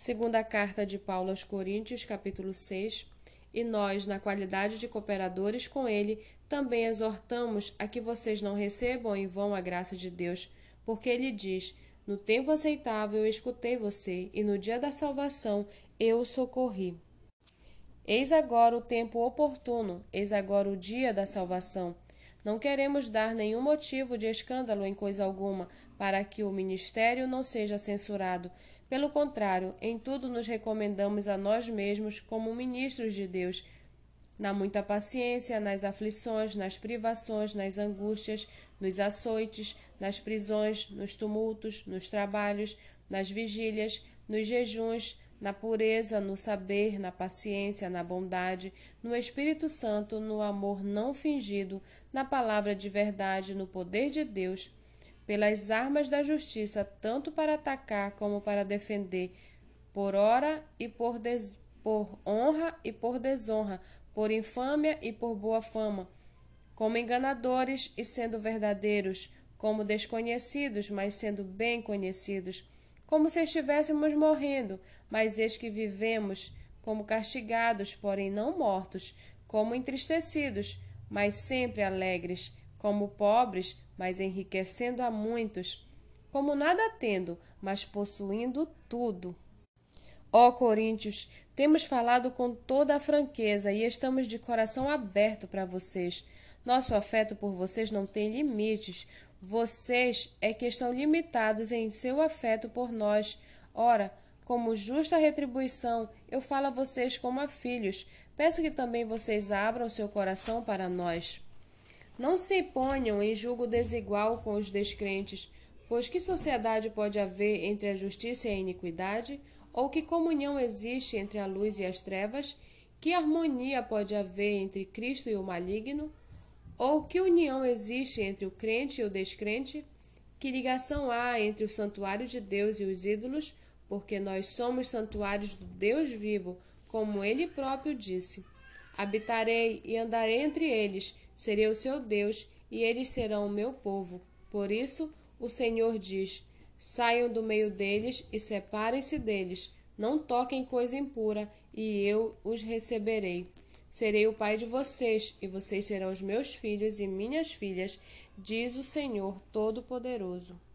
Segunda carta de Paulo aos Coríntios, capítulo 6, e nós, na qualidade de cooperadores com ele, também exortamos a que vocês não recebam em vão a graça de Deus, porque ele diz: No tempo aceitável eu escutei você, e no dia da salvação eu o socorri. Eis agora o tempo oportuno, eis agora o dia da salvação. Não queremos dar nenhum motivo de escândalo em coisa alguma, para que o ministério não seja censurado. Pelo contrário, em tudo nos recomendamos a nós mesmos como ministros de Deus, na muita paciência, nas aflições, nas privações, nas angústias, nos açoites, nas prisões, nos tumultos, nos trabalhos, nas vigílias, nos jejuns, na pureza, no saber, na paciência, na bondade, no Espírito Santo, no amor não fingido, na palavra de verdade, no poder de Deus, pelas armas da justiça, tanto para atacar como para defender, por hora e por, des... por honra e por desonra, por infâmia e por boa fama, como enganadores e sendo verdadeiros, como desconhecidos, mas sendo bem conhecidos como se estivéssemos morrendo, mas eis que vivemos como castigados, porém não mortos, como entristecidos, mas sempre alegres, como pobres, mas enriquecendo a muitos, como nada tendo, mas possuindo tudo. Ó Coríntios, temos falado com toda a franqueza e estamos de coração aberto para vocês. Nosso afeto por vocês não tem limites. Vocês é que estão limitados em seu afeto por nós. Ora, como justa retribuição, eu falo a vocês como a filhos. Peço que também vocês abram seu coração para nós. Não se ponham em julgo desigual com os descrentes, pois que sociedade pode haver entre a justiça e a iniquidade? Ou que comunhão existe entre a luz e as trevas? Que harmonia pode haver entre Cristo e o maligno? Ou que união existe entre o crente e o descrente? Que ligação há entre o santuário de Deus e os ídolos? Porque nós somos santuários do Deus vivo, como ele próprio disse: Habitarei e andarei entre eles, serei o seu Deus, e eles serão o meu povo. Por isso, o Senhor diz: Saiam do meio deles e separem-se deles. Não toquem coisa impura, e eu os receberei. Serei o pai de vocês, e vocês serão os meus filhos e minhas filhas, diz o Senhor Todo-Poderoso.